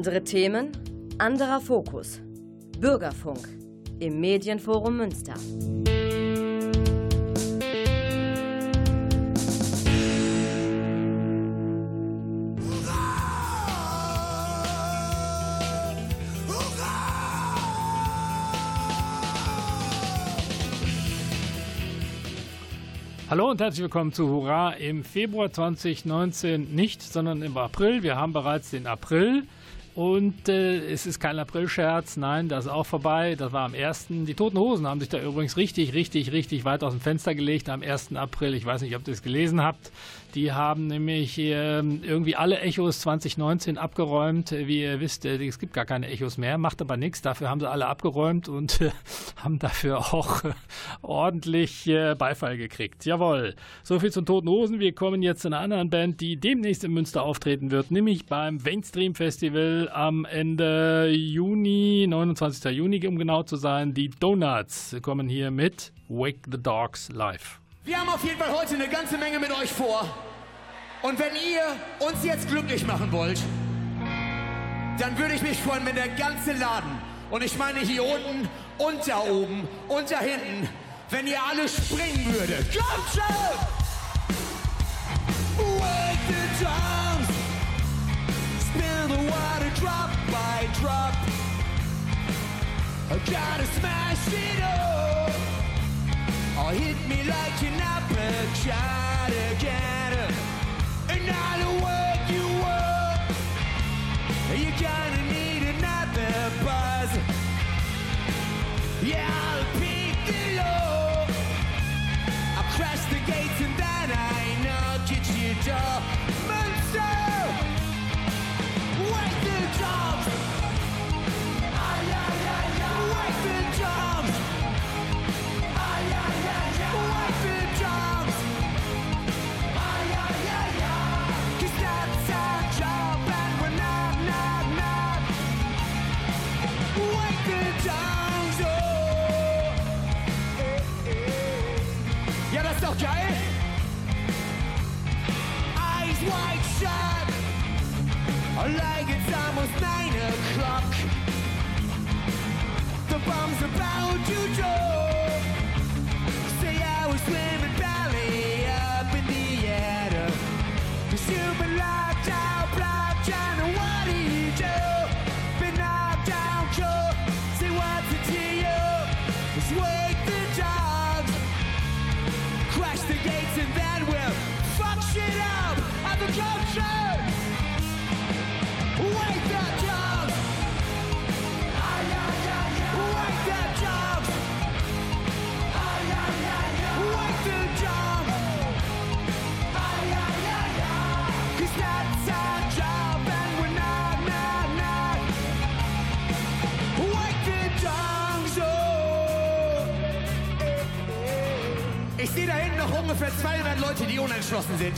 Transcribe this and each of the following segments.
Andere Themen, anderer Fokus. Bürgerfunk im Medienforum Münster. Hallo und herzlich willkommen zu Hurra im Februar 2019 nicht, sondern im April. Wir haben bereits den April. Und äh, es ist kein Aprilscherz, nein, das ist auch vorbei. Das war am 1. Die Toten Hosen haben sich da übrigens richtig, richtig, richtig weit aus dem Fenster gelegt am 1. April. Ich weiß nicht, ob ihr es gelesen habt. Die haben nämlich ähm, irgendwie alle Echos 2019 abgeräumt. Wie ihr wisst, äh, es gibt gar keine Echos mehr, macht aber nichts. Dafür haben sie alle abgeräumt und äh, haben dafür auch ordentlich Beifall gekriegt. Jawohl. So viel zum Toten Hosen. Wir kommen jetzt zu einer anderen Band, die demnächst in Münster auftreten wird, nämlich beim Mainstream Festival am Ende Juni, 29. Juni, um genau zu sein. Die Donuts kommen hier mit Wake the Dogs live. Wir haben auf jeden Fall heute eine ganze Menge mit euch vor. Und wenn ihr uns jetzt glücklich machen wollt, dann würde ich mich freuen, wenn der ganze Laden, und ich meine hier unten und da oben und da hinten, wenn ihr alle springen würdet. Kommt schon! Wake the drums, spill the water drop by drop. I gotta smash it up. Or hit me like an uppercut again. And I'll work you up. You're gonna need another buzz. Yeah, I'll pick the low. I'll crash the gates and then I knock at your door. Monster! Wake the dogs! Geil! Eyes wide shut like it's almost nine o'clock. The bomb's about to drop. Ich sehe da hinten noch ungefähr 200 Leute, die unentschlossen sind.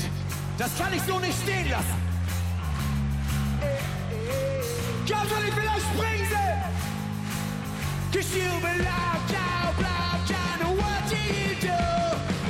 Das kann ich so nicht stehen lassen. Schon, ich will euch springen sehen! Cause you out, blocked down, and what do you do?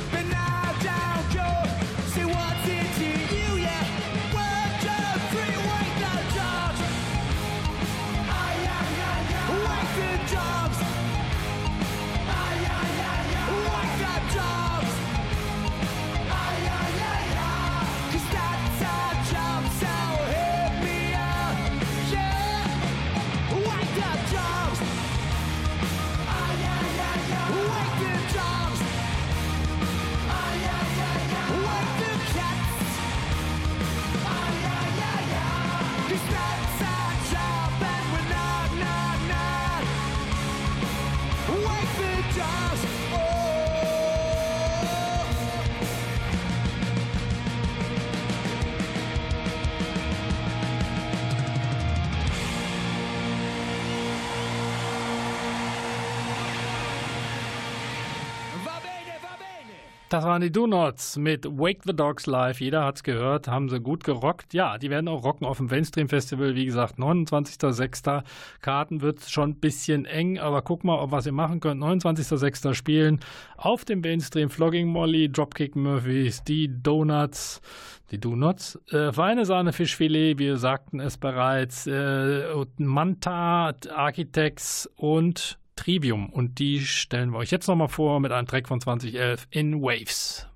Das waren die Do-Nots mit Wake the Dogs Live. Jeder hat's gehört, haben sie gut gerockt. Ja, die werden auch rocken auf dem Mainstream Festival. Wie gesagt, 29.06. Karten wird schon ein bisschen eng, aber guck mal, ob was ihr machen könnt. 29.06. spielen auf dem Mainstream Flogging Molly, Dropkick Murphys, die Donuts, die Do-Nots, äh, feine Sahne Fischfilet, wir sagten es bereits, äh, Manta, Architects und Trivium. Und die stellen wir euch jetzt nochmal vor mit einem Track von 2011 in Waves.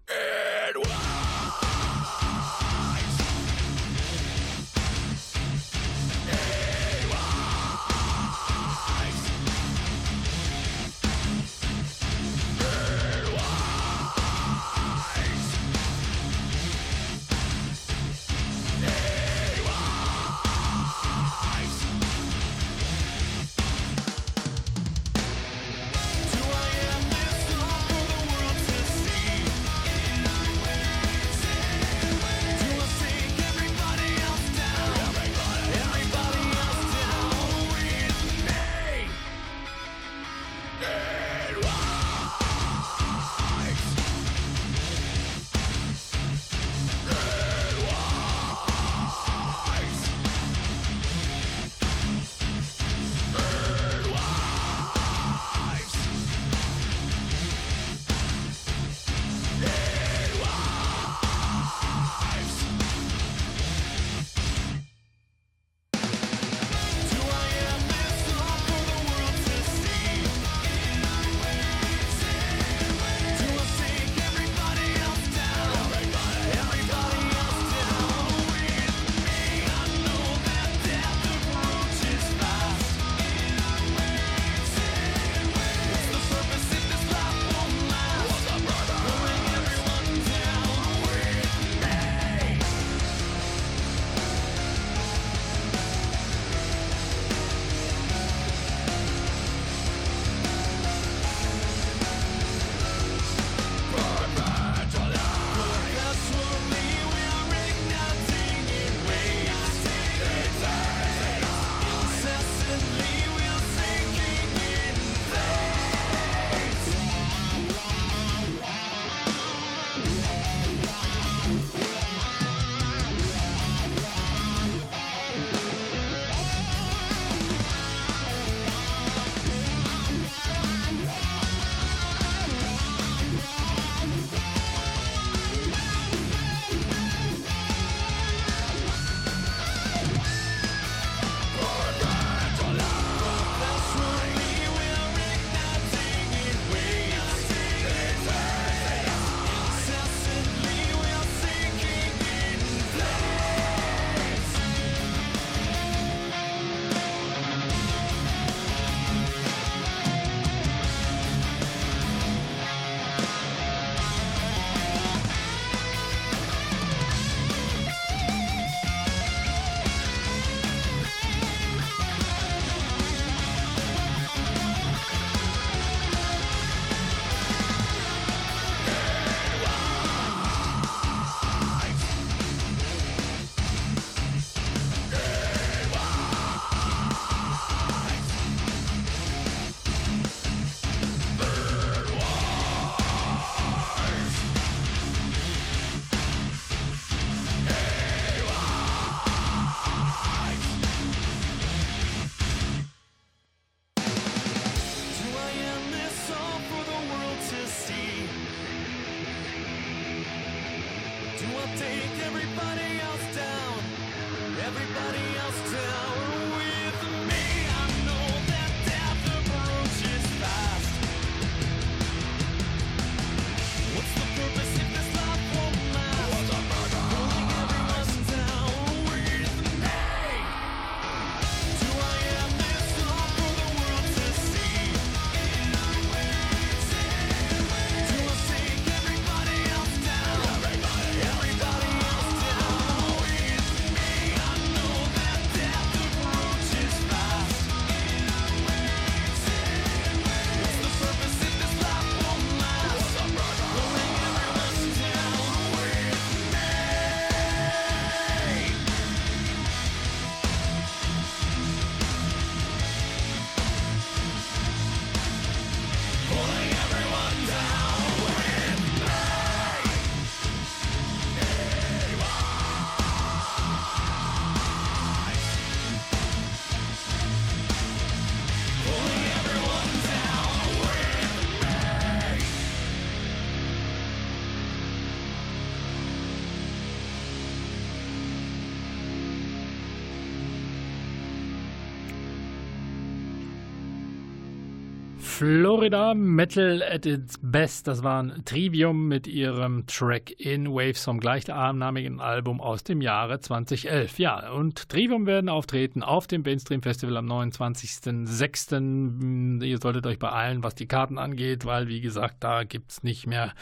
Florida Metal at its best. Das waren Trivium mit ihrem Track In Waves vom gleichnamigen Album aus dem Jahre 2011. Ja, und Trivium werden auftreten auf dem Mainstream Festival am 29.06. Ihr solltet euch beeilen, was die Karten angeht, weil, wie gesagt, da gibt es nicht mehr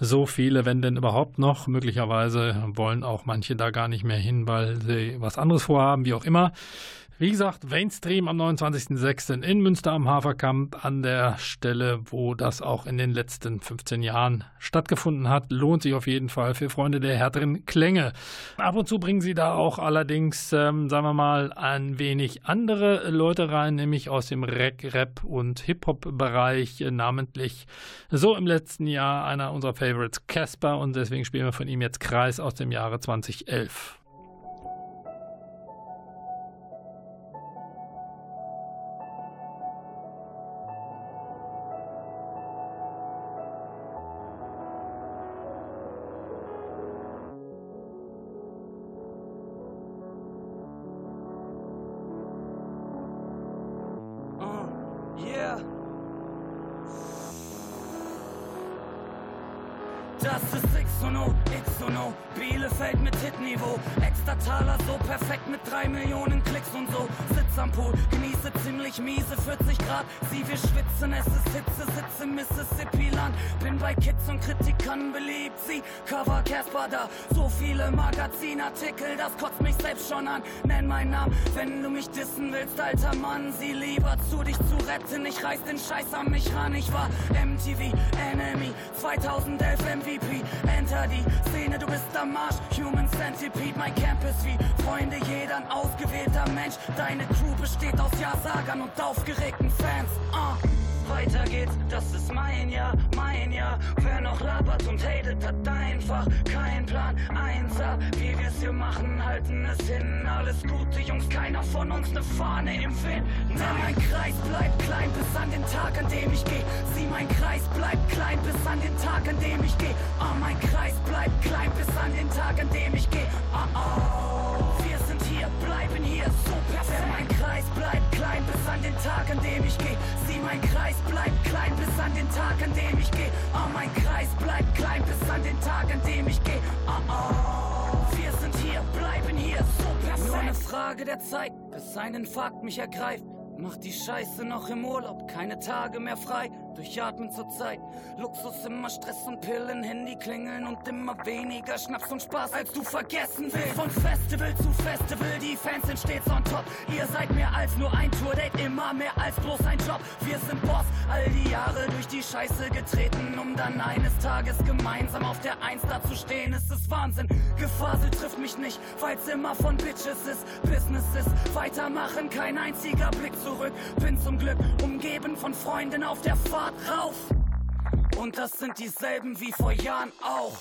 so viele, wenn denn überhaupt noch. Möglicherweise wollen auch manche da gar nicht mehr hin, weil sie was anderes vorhaben, wie auch immer. Wie gesagt, Mainstream am 29.06. in Münster am Haferkamp an der Stelle, wo das auch in den letzten 15 Jahren stattgefunden hat. Lohnt sich auf jeden Fall für Freunde der härteren Klänge. Ab und zu bringen sie da auch allerdings, ähm, sagen wir mal, ein wenig andere Leute rein, nämlich aus dem Rap, Rap und Hip-Hop-Bereich, äh, namentlich so im letzten Jahr einer unserer Favorites, Casper, und deswegen spielen wir von ihm jetzt Kreis aus dem Jahre 2011. Artikel, das kotzt mich selbst schon an. Nenn meinen Namen, wenn du mich dissen willst, alter Mann. Sieh lieber zu, dich zu retten. Ich reiß den Scheiß an mich ran. Ich war MTV, Enemy, 2011 MVP. Enter die Szene, du bist am Marsch. Human Centipede, mein Campus wie Freunde, jeder ein ausgewählter Mensch. Deine Crew besteht aus Ja-Sagern und aufgeregten Fans. Uh. Weiter geht's, das ist mein Jahr, mein Jahr. Wer noch labert und hatet, hat einfach keinen Plan. Einser, wie wir's hier machen, halten es hin. Alles Gute, Jungs, keiner von uns ne Fahne im Wind. Na, mein Kreis bleibt klein bis an den Tag, an dem ich geh. Sieh, mein Kreis bleibt klein bis an den Tag, an dem ich geh. Ah, mein Kreis bleibt klein bis an den Tag, an dem ich geh. Ah, oh, wir sind hier, bleiben hier, so perfekt. Mein Kreis bleibt klein bis an den Tag, an dem ich geh. Mein Kreis bleibt klein bis an den Tag, an dem ich geh. Oh, mein Kreis bleibt klein bis an den Tag, an dem ich geh. Oh, oh. Wir sind hier, bleiben hier, so. Nur eine Frage der Zeit, bis ein Infarkt mich ergreift. Mach die Scheiße noch im Urlaub, keine Tage mehr frei durchatmen zur Zeit. Luxus immer Stress und Pillen, Handy klingeln und immer weniger Schnaps und Spaß, als du vergessen willst. Von Festival zu Festival, die Fans sind stets on top. Ihr seid mehr als nur ein Tour-Date, immer mehr als bloß ein Job. Wir sind Boss, all die Jahre durch die Scheiße getreten, um dann eines Tages gemeinsam auf der Eins da zu stehen. Es ist Wahnsinn, Gefasel trifft mich nicht, weil's immer von Bitches ist. Business ist weitermachen, kein einziger Blick zurück. Bin zum Glück umgeben von Freunden auf der Fahrt rauf. Und das sind dieselben wie vor Jahren auch.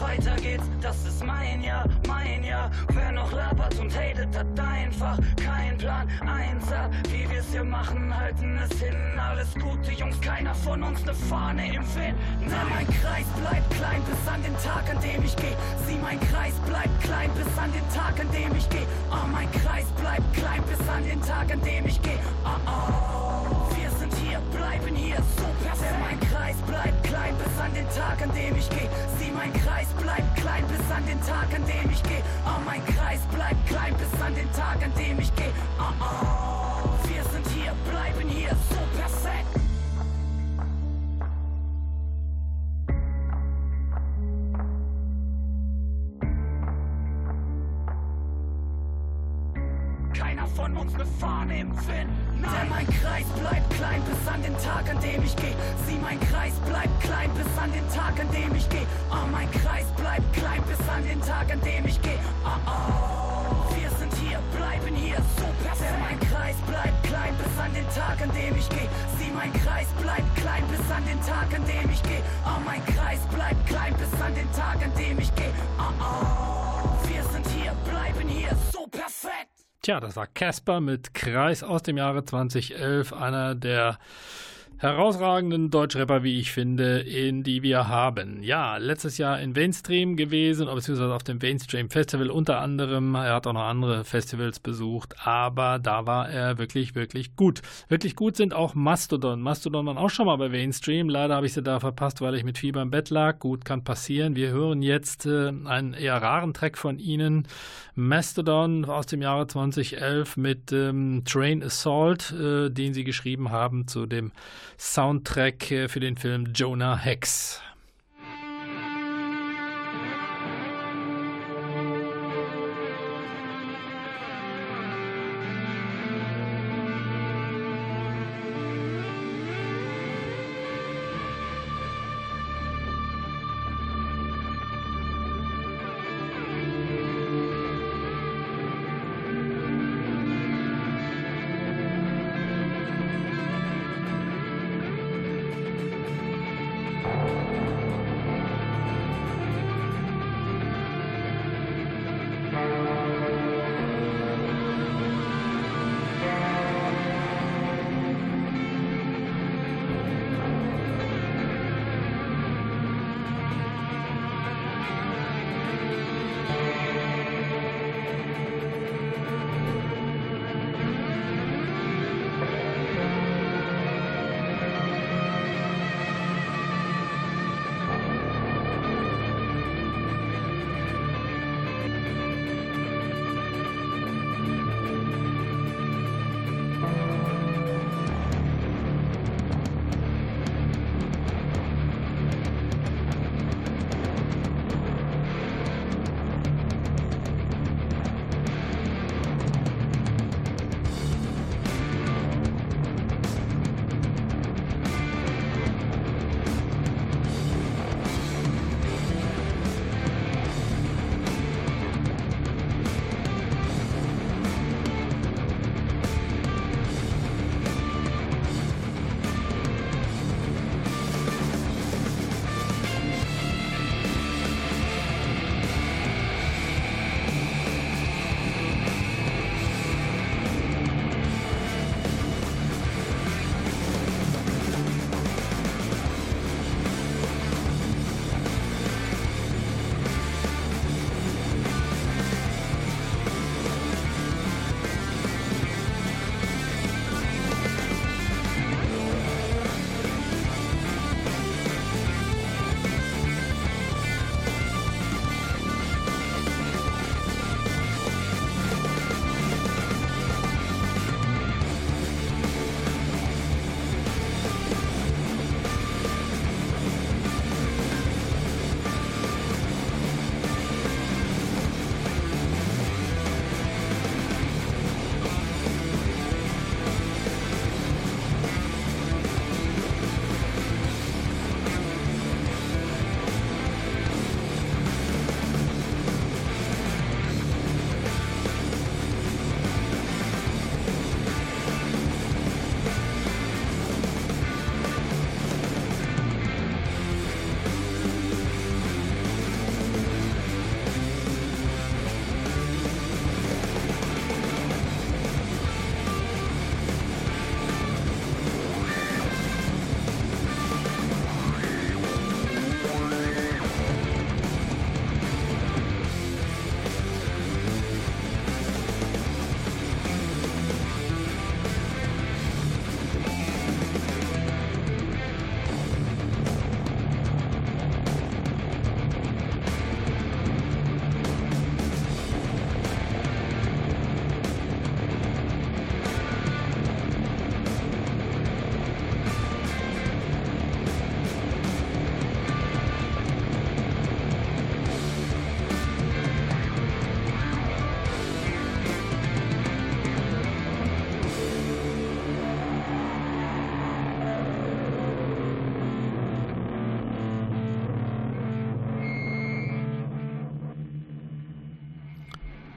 Weiter geht's, das ist mein Jahr, mein Jahr. Wer noch labert und hatet, hat einfach keinen Plan. Einser, wie wir's hier machen, halten es hin. Alles Gute, Jungs, keiner von uns ne Fahne im Wind. Na, mein Kreis bleibt klein bis an den Tag, an dem ich geh. Sieh, mein Kreis bleibt klein bis an den Tag, an dem ich geh. Oh, mein Kreis bleibt klein bis an den Tag, an dem ich geh. Oh, oh, bleiben hier, so perfekt. Mein Kreis bleibt klein bis an den Tag, an dem ich geh. Sieh, mein Kreis bleibt klein bis an den Tag, an dem ich geh. Oh, mein Kreis bleibt klein bis an den Tag, an dem ich geh. Oh, oh, wir sind hier, bleiben hier, so perfekt. Keiner von uns ne Fahne im Wind. Denn mein Kreis bleibt klein bis an den Tag, an dem ich geh. Sieh, mein Kreis bleibt klein bis an den Tag, an dem ich geh. Oh, mein Kreis bleibt klein bis an den Tag, an dem ich geh. Oh, oh. Wir sind hier, bleiben hier, so perfekt. Mein Kreis bleibt klein bis an den Tag, an dem ich geh. Sieh, mein Kreis bleibt klein bis an den Tag, an dem ich geh. Oh, mein Kreis bleibt klein bis an den Tag, an dem ich geh. Oh, oh. Wir sind hier, bleiben hier, so perfekt. Tja, das war Casper mit Kreis aus dem Jahre 2011, einer der herausragenden Deutschrapper, wie ich finde, in die wir haben. Ja, letztes Jahr in Mainstream gewesen, beziehungsweise auf dem Mainstream Festival unter anderem. Er hat auch noch andere Festivals besucht, aber da war er wirklich, wirklich gut. Wirklich gut sind auch Mastodon. Mastodon waren auch schon mal bei Mainstream. Leider habe ich sie da verpasst, weil ich mit Fieber im Bett lag. Gut, kann passieren. Wir hören jetzt äh, einen eher raren Track von ihnen. Mastodon aus dem Jahre 2011 mit ähm, Train Assault, äh, den sie geschrieben haben zu dem Soundtrack äh, für den Film Jonah Hex.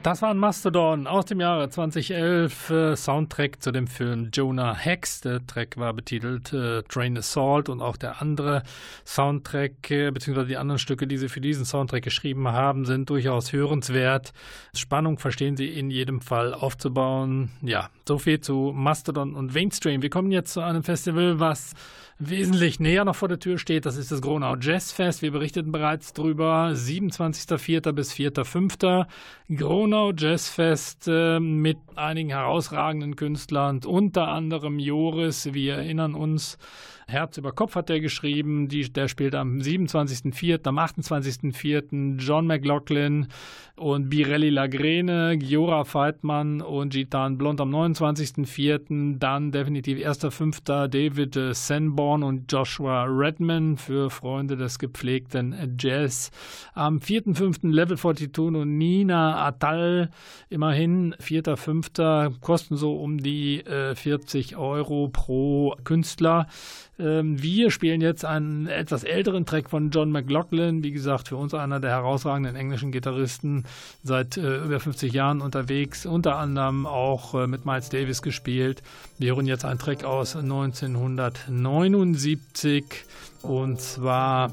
Das war ein Mastodon aus dem Jahre 2011, äh, Soundtrack zu dem Film Jonah Hex. Der Track war betitelt äh, Train Assault und auch der andere Soundtrack, äh, beziehungsweise die anderen Stücke, die sie für diesen Soundtrack geschrieben haben, sind durchaus hörenswert. Spannung verstehen sie in jedem Fall aufzubauen. Ja, so viel zu Mastodon und Mainstream. Wir kommen jetzt zu einem Festival, was wesentlich näher noch vor der Tür steht. Das ist das Gronau Jazz Fest. Wir berichteten bereits drüber. 27.04. bis 4.05. Gronau Jazz Fest äh, mit einigen herausragenden Künstlern, unter anderem Joris. Wir erinnern uns Herz über Kopf hat er geschrieben. Die, der spielt am 27.04., am 28.04. John McLaughlin und Birelli Lagrene, Giora Feitmann und Gitan Blond am 29.04. Dann definitiv 1.05. David Sanborn und Joshua Redman für Freunde des gepflegten Jazz. Am 4.05. Level 42 und Nina Atal. Immerhin 4.05. kosten so um die äh, 40 Euro pro Künstler. Ähm, wir spielen jetzt einen etwas älteren Track von John McLaughlin, wie gesagt, für uns einer der herausragenden englischen Gitarristen, seit äh, über 50 Jahren unterwegs, unter anderem auch äh, mit Miles Davis gespielt. Wir hören jetzt einen Track aus 1979 und zwar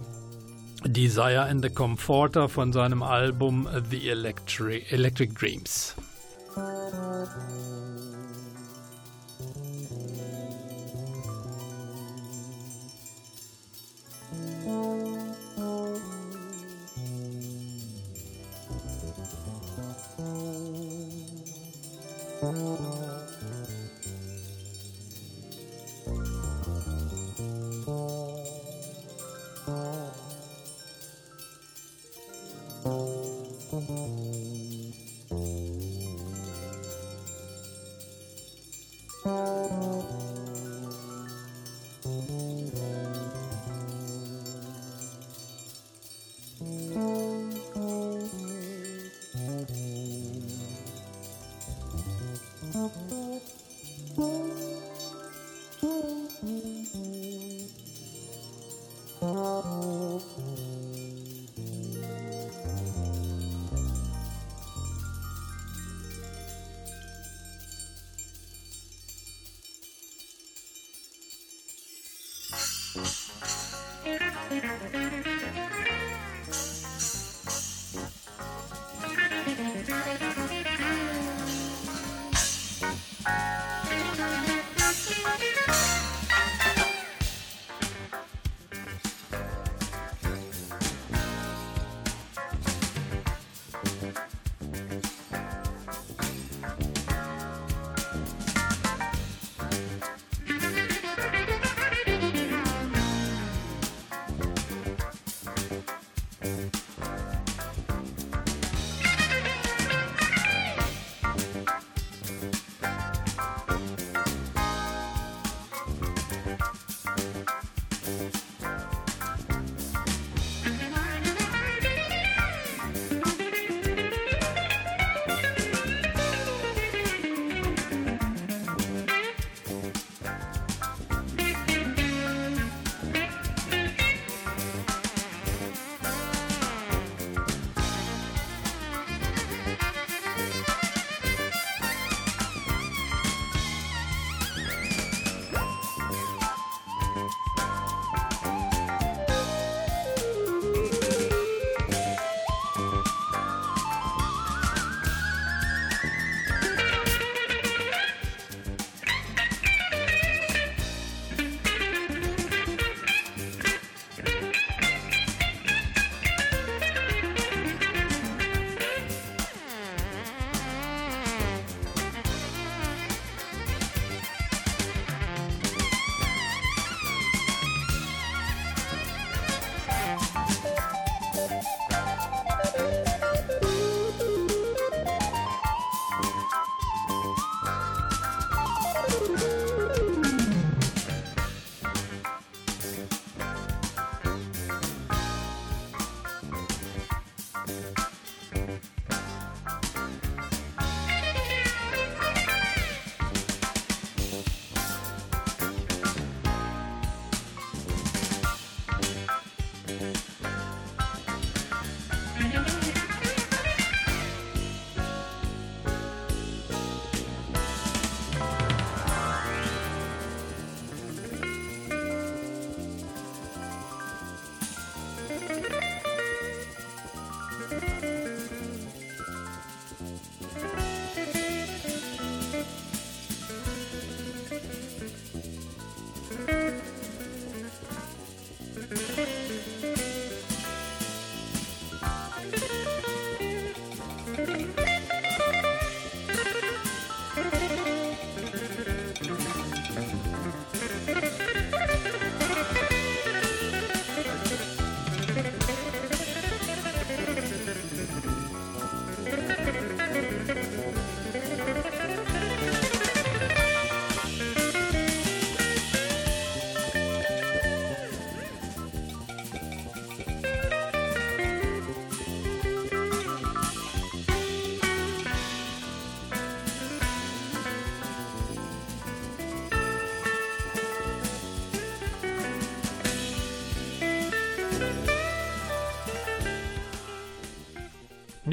Desire and the Comforter von seinem Album The Electric, Electric Dreams.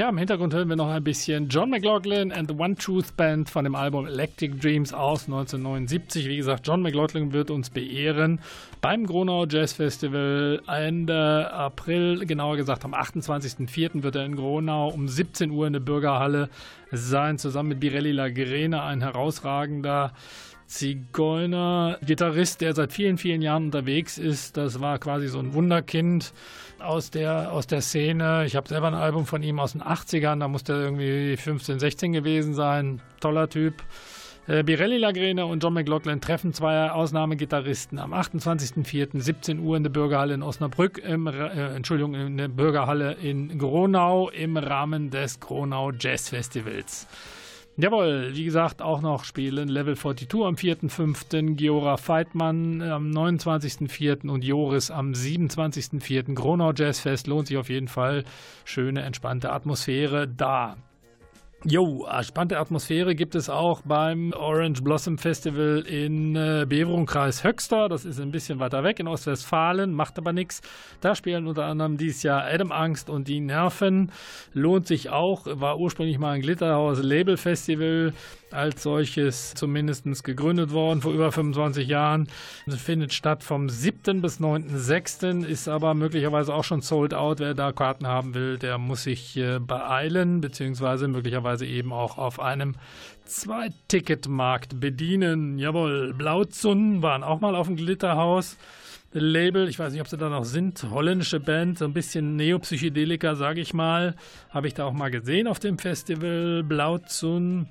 Ja, im Hintergrund hören wir noch ein bisschen John McLaughlin and the One Truth Band von dem Album Electric Dreams aus 1979. Wie gesagt, John McLaughlin wird uns beehren beim Gronau Jazz Festival Ende April, genauer gesagt am 28.04. wird er in Gronau um 17 Uhr in der Bürgerhalle sein, zusammen mit Birelli Lagrene, ein herausragender Zigeuner, Gitarrist, der seit vielen, vielen Jahren unterwegs ist. Das war quasi so ein Wunderkind aus der, aus der Szene. Ich habe selber ein Album von ihm aus den 80ern, da muss der irgendwie 15, 16 gewesen sein. Toller Typ. Äh, Birelli Lagrene und John McLaughlin treffen zwei Ausnahmegitarristen am 28.04. 17 Uhr in der Bürgerhalle in Osnabrück, im, äh, Entschuldigung, in der Bürgerhalle in Gronau im Rahmen des Gronau Jazz Festivals. Jawohl, wie gesagt, auch noch spielen Level 42 am 4.5., Giora Feitmann am 29.4. und Joris am 27.4. Gronau Jazzfest lohnt sich auf jeden Fall. Schöne, entspannte Atmosphäre da. Jo, spannende Atmosphäre gibt es auch beim Orange Blossom Festival in äh, Beverung, Kreis Höxter. Das ist ein bisschen weiter weg in Ostwestfalen, macht aber nichts. Da spielen unter anderem dieses Jahr Adam Angst und die Nerven. Lohnt sich auch, war ursprünglich mal ein Glitterhaus Label Festival als solches zumindest gegründet worden vor über 25 Jahren. Es findet statt vom 7. bis 9.6. ist aber möglicherweise auch schon sold out. Wer da Karten haben will, der muss sich äh, beeilen, beziehungsweise möglicherweise eben auch auf einem Zweiticketmarkt bedienen. Jawohl, Blauzun waren auch mal auf dem Glitterhaus. Label, ich weiß nicht, ob sie da noch sind, holländische Band, so ein bisschen Neopsychedelika, sage ich mal, habe ich da auch mal gesehen auf dem Festival Blauzun.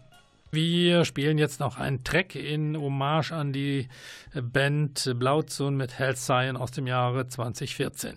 Wir spielen jetzt noch einen Track in Hommage an die Band Blauzun mit Health Science aus dem Jahre 2014.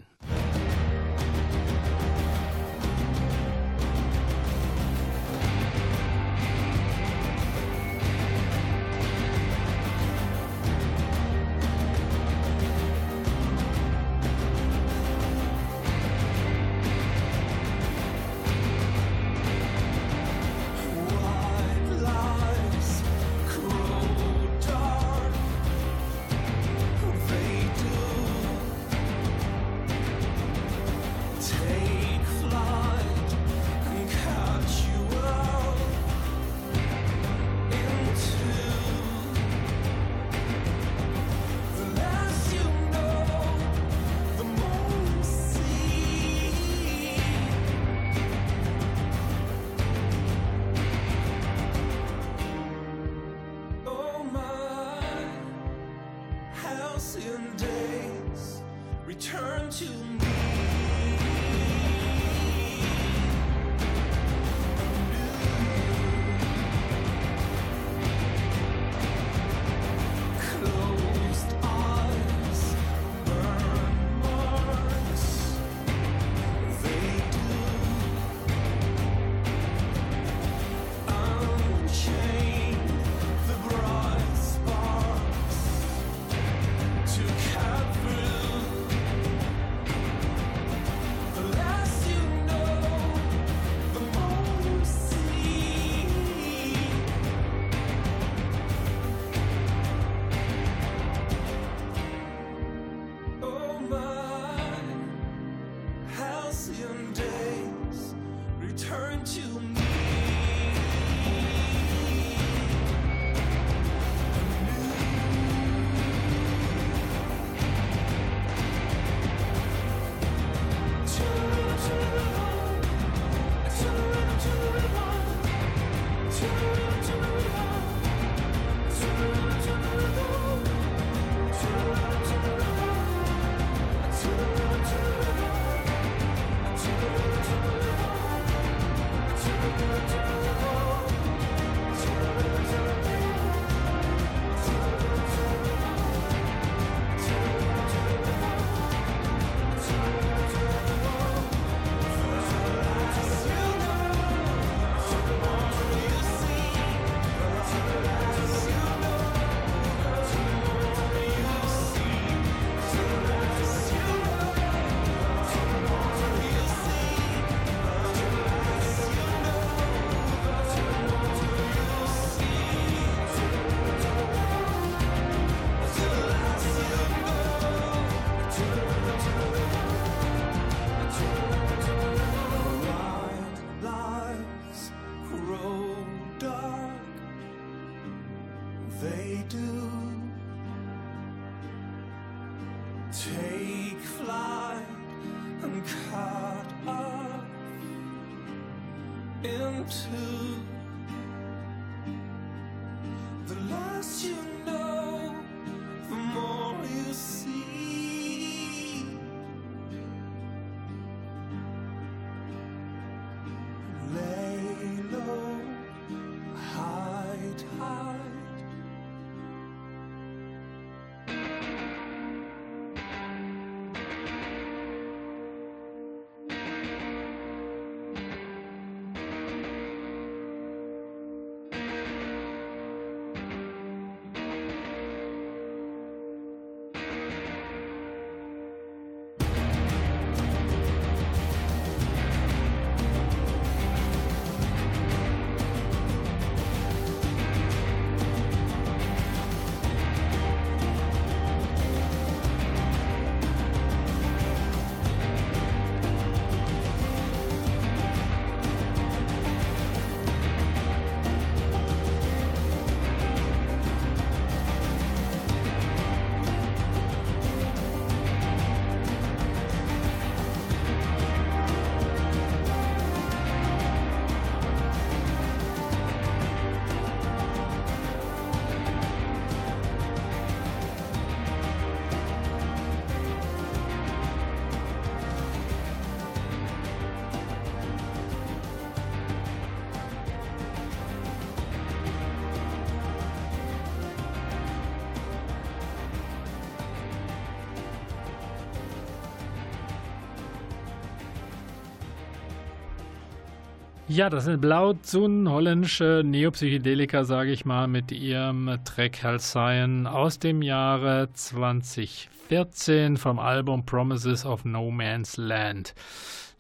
Ja, das sind Blauzun, holländische Neopsychedelika, sage ich mal, mit ihrem Track Halcyon aus dem Jahre 2014 vom Album Promises of No Man's Land.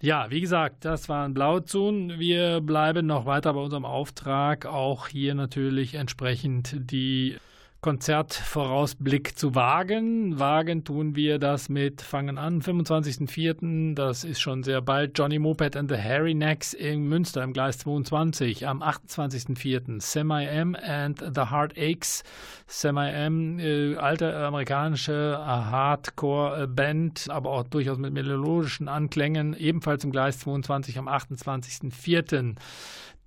Ja, wie gesagt, das waren Blauzun. Wir bleiben noch weiter bei unserem Auftrag, auch hier natürlich entsprechend die Konzertvorausblick zu wagen. Wagen tun wir das mit, fangen an, 25.04., das ist schon sehr bald, Johnny Moped and the Harry Necks in Münster im Gleis 22. Am 28.04. Semi M and the Heart Aches. Semi M, äh, alte amerikanische äh, Hardcore-Band, aber auch durchaus mit melodischen Anklängen, ebenfalls im Gleis 22 am 28.04.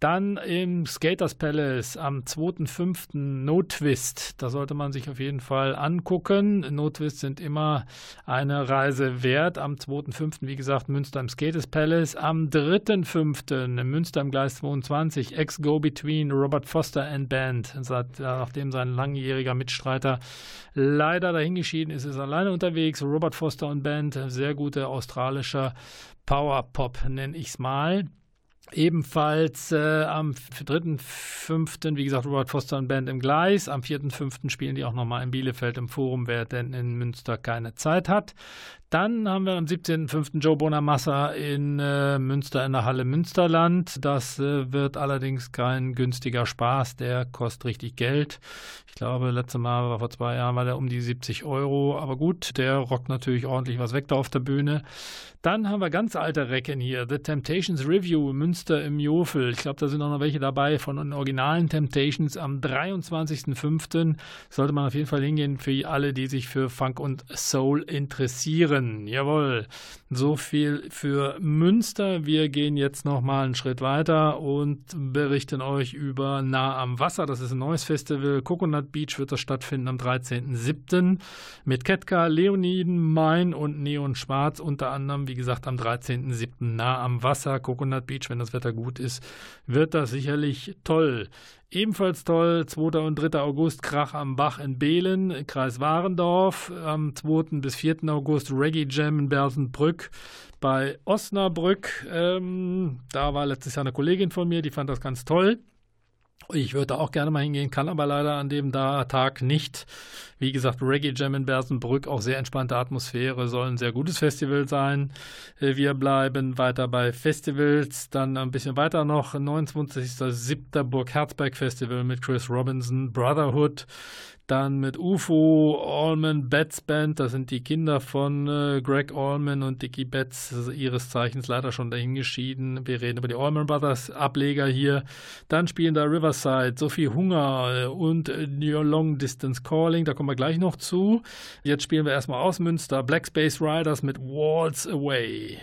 Dann im Skaters Palace am 2.5. No Twist. Da sollte man sich auf jeden Fall angucken. No Twist sind immer eine Reise wert. Am 2.5. wie gesagt Münster im Skaters Palace. Am 3.5. Münster im Gleis 22. Ex-Go-Between Robert Foster and Band. Seit, nachdem sein langjähriger Mitstreiter leider dahingeschieden ist, ist alleine unterwegs. Robert Foster und Band. Sehr guter australischer Power-Pop, nenne ich es mal. Ebenfalls äh, am 3.5., wie gesagt, Robert Foster und Band im Gleis. Am 4.5. spielen die auch nochmal in Bielefeld im Forum, wer denn in Münster keine Zeit hat. Dann haben wir am 17.05. Joe Bonamassa in äh, Münster in der Halle Münsterland. Das äh, wird allerdings kein günstiger Spaß, der kostet richtig Geld. Ich glaube, letztes Mal war vor zwei Jahren war der um die 70 Euro. Aber gut, der rockt natürlich ordentlich was weg da auf der Bühne. Dann haben wir ganz alte Recken hier. The Temptations Review Münster im Jofel. Ich glaube, da sind auch noch welche dabei von den originalen Temptations. Am 23.05. sollte man auf jeden Fall hingehen für alle, die sich für Funk und Soul interessieren. Jawohl, so viel für Münster. Wir gehen jetzt noch mal einen Schritt weiter und berichten euch über Nah am Wasser. Das ist ein neues Festival. Coconut Beach wird das stattfinden am 13.07. mit Ketka, Leoniden, Main und Neon Schwarz. Unter anderem, wie gesagt, am 13.07. nah am Wasser. Coconut Beach, wenn das Wetter gut ist, wird das sicherlich toll. Ebenfalls toll, 2. und 3. August Krach am Bach in Behlen, Kreis Warendorf. Am 2. bis 4. August Reggae Jam in Bersenbrück bei Osnabrück. Ähm, da war letztes Jahr eine Kollegin von mir, die fand das ganz toll. Ich würde auch gerne mal hingehen, kann aber leider an dem Tag nicht. Wie gesagt, Reggae Jam in Bersenbrück, auch sehr entspannte Atmosphäre, soll ein sehr gutes Festival sein. Äh, wir bleiben weiter bei Festivals, dann ein bisschen weiter noch, 29.07. Burg Herzberg Festival mit Chris Robinson, Brotherhood. Dann mit UFO, Allman Betts Band, das sind die Kinder von äh, Greg Allman und Dickie Betts, ihres Zeichens leider schon dahingeschieden. Wir reden über die Allman Brothers Ableger hier. Dann spielen da Riverside, Sophie Hunger äh, und äh, Your Long Distance Calling, da kommen wir gleich noch zu. Jetzt spielen wir erstmal aus Münster Black Space Riders mit Walls Away.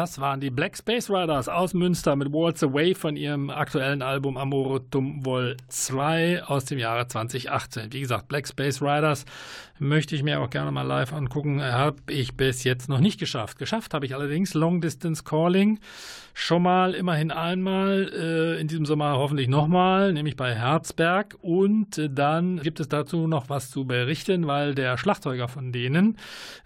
Das waren die Black Space Riders aus Münster mit Waltz Away von ihrem aktuellen Album Amore Tum Vol 2 aus dem Jahre 2018. Wie gesagt, Black Space Riders möchte ich mir auch gerne mal live angucken. Habe ich bis jetzt noch nicht geschafft. Geschafft habe ich allerdings Long Distance Calling. Schon mal, immerhin einmal, äh, in diesem Sommer hoffentlich nochmal, nämlich bei Herzberg. Und äh, dann gibt es dazu noch was zu berichten, weil der Schlagzeuger von denen,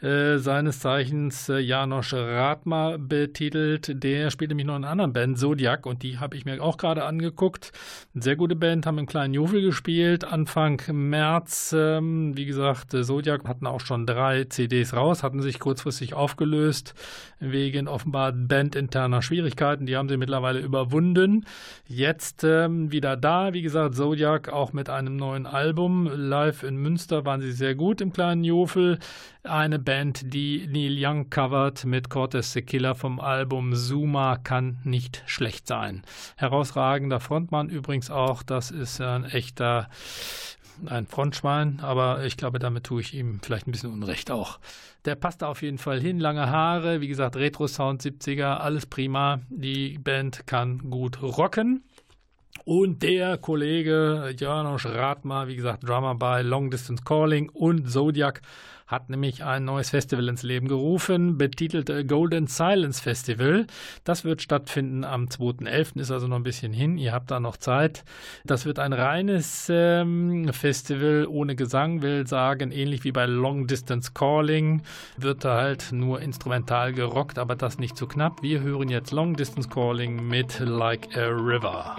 äh, seines Zeichens äh, Janosch Radma betitelt, der spielt nämlich noch in einer anderen Band, Zodiac, und die habe ich mir auch gerade angeguckt. Eine sehr gute Band, haben im kleinen Jofel gespielt, Anfang März, ähm, wie gesagt, Zodiac hatten auch schon drei CDs raus, hatten sich kurzfristig aufgelöst wegen offenbar bandinterner Schwierigkeiten. Die haben sie mittlerweile überwunden. Jetzt ähm, wieder da, wie gesagt, Zodiac auch mit einem neuen Album. Live in Münster waren sie sehr gut im kleinen Jofel. Eine Band, die Neil Young covert mit Cortes the Killer vom Album Zuma kann nicht schlecht sein. Herausragender Frontmann übrigens auch, das ist ein echter ein Frontschwein, aber ich glaube, damit tue ich ihm vielleicht ein bisschen Unrecht auch. Der passt da auf jeden Fall hin, lange Haare, wie gesagt, Retro-Sound 70er, alles prima. Die Band kann gut rocken. Und der Kollege Janos Radma, wie gesagt, Drummer bei Long Distance Calling und Zodiac, hat nämlich ein neues Festival ins Leben gerufen, betitelt Golden Silence Festival. Das wird stattfinden am 2.11., ist also noch ein bisschen hin. Ihr habt da noch Zeit. Das wird ein reines ähm, Festival ohne Gesang, will sagen, ähnlich wie bei Long Distance Calling, wird da halt nur instrumental gerockt, aber das nicht zu knapp. Wir hören jetzt Long Distance Calling mit Like a River.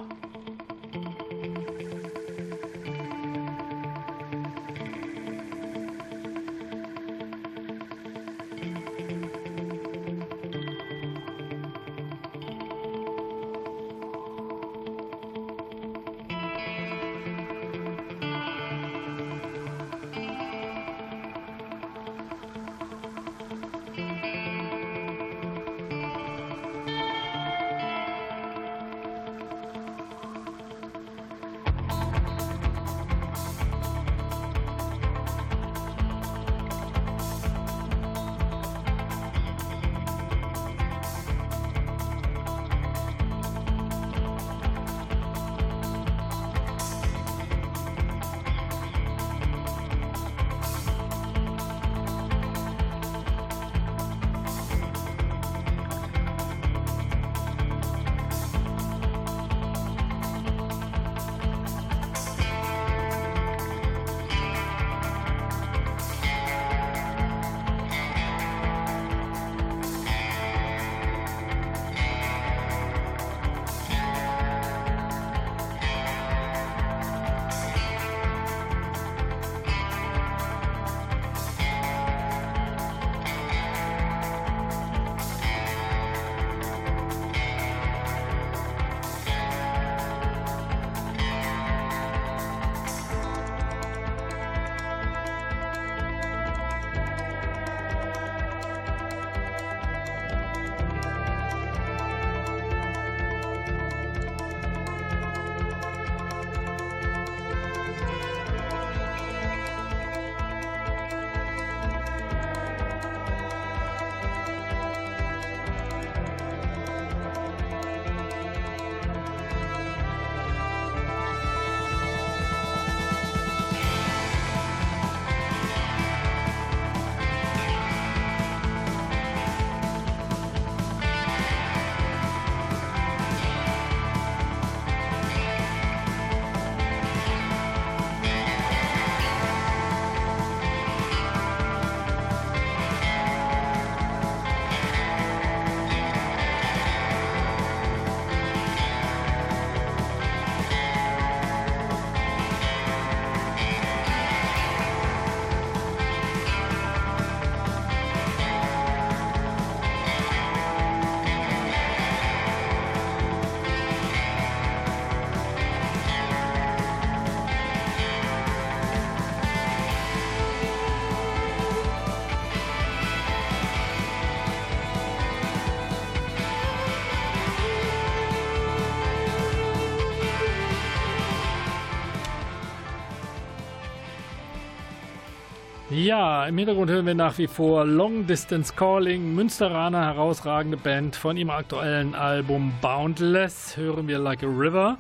Ja, im Hintergrund hören wir nach wie vor Long Distance Calling, Münsteraner herausragende Band. Von ihrem aktuellen Album Boundless hören wir Like a River.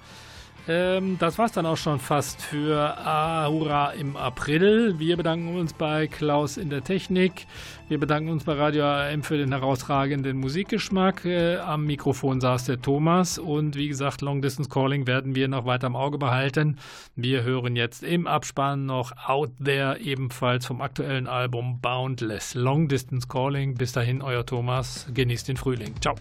Ähm, das war's dann auch schon fast für Ahura im April. Wir bedanken uns bei Klaus in der Technik. Wir bedanken uns bei Radio AM für den herausragenden Musikgeschmack. Äh, am Mikrofon saß der Thomas und wie gesagt, Long Distance Calling werden wir noch weiter im Auge behalten. Wir hören jetzt im Abspann noch Out There, ebenfalls vom aktuellen Album Boundless. Long Distance Calling. Bis dahin, euer Thomas. Genießt den Frühling. Ciao.